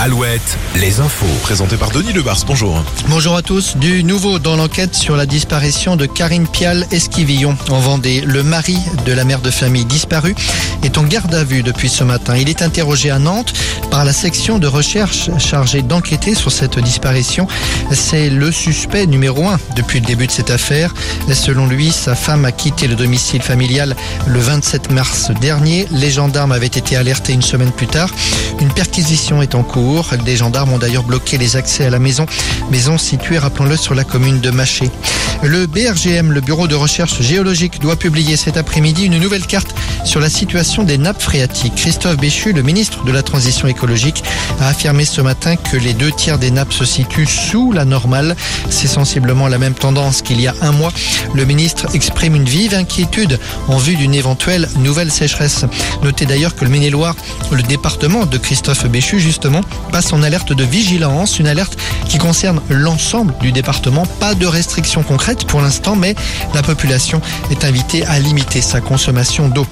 Alouette, les infos. Présenté par Denis Lebars, bonjour. Bonjour à tous. Du nouveau dans l'enquête sur la disparition de Karine Pial Esquivillon en Vendée. Le mari de la mère de famille disparue est en garde à vue depuis ce matin. Il est interrogé à Nantes par la section de recherche chargée d'enquêter sur cette disparition. C'est le suspect numéro un depuis le début de cette affaire. Selon lui, sa femme a quitté le domicile familial le 27 mars dernier. Les gendarmes avaient été alertés une semaine plus tard. Une perquisition est en cours. Des gendarmes ont d'ailleurs bloqué les accès à la maison, maison située, rappelons-le, sur la commune de Maché. Le BRGM, le Bureau de recherche géologique, doit publier cet après-midi une nouvelle carte sur la situation des nappes phréatiques. Christophe Béchu, le ministre de la Transition écologique, a affirmé ce matin que les deux tiers des nappes se situent sous la normale. C'est sensiblement la même tendance qu'il y a un mois. Le ministre exprime une vive inquiétude en vue d'une éventuelle nouvelle sécheresse. Notez d'ailleurs que le Maine-et-Loire, le département de Christophe Béchu, justement, passe en alerte de vigilance, une alerte qui concerne l'ensemble du département. Pas de restrictions concrètes pour l'instant, mais la population est invitée à limiter sa consommation d'eau.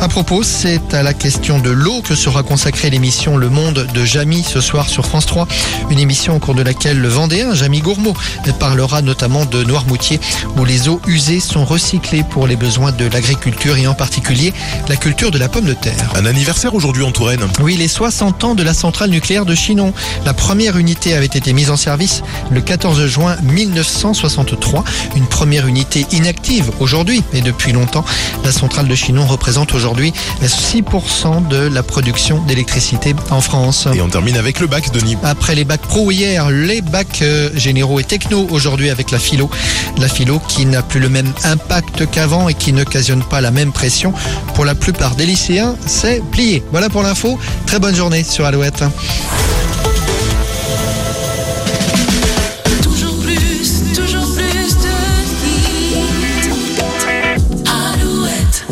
À propos, c'est à la question de l'eau que sera consacrée l'émission Le Monde de Jamy ce soir sur France 3. Une émission au cours de laquelle le Vendéen, Jamy Gourmaud, parlera notamment de Noirmoutier, où les eaux usées sont recyclées pour les besoins de l'agriculture et en particulier la culture de la pomme de terre. Un anniversaire aujourd'hui en Touraine. Oui, les 60 ans de la centrale nucléaire de Chinon. La première unité avait été mise en service le 14 juin 1963. Une première unité inactive aujourd'hui et depuis longtemps. La centrale de Chinon représente aujourd'hui 6% de la production d'électricité en France. Et on termine avec le bac, Denis. Après les bacs pro hier, les bacs euh, généraux et techno aujourd'hui avec la philo. La philo qui n'a plus le même impact qu'avant et qui n'occasionne pas la même pression. Pour la plupart des lycéens, c'est plié. Voilà pour l'info. Très bonne journée sur Alouette.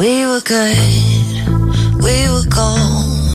We were good, we were gold.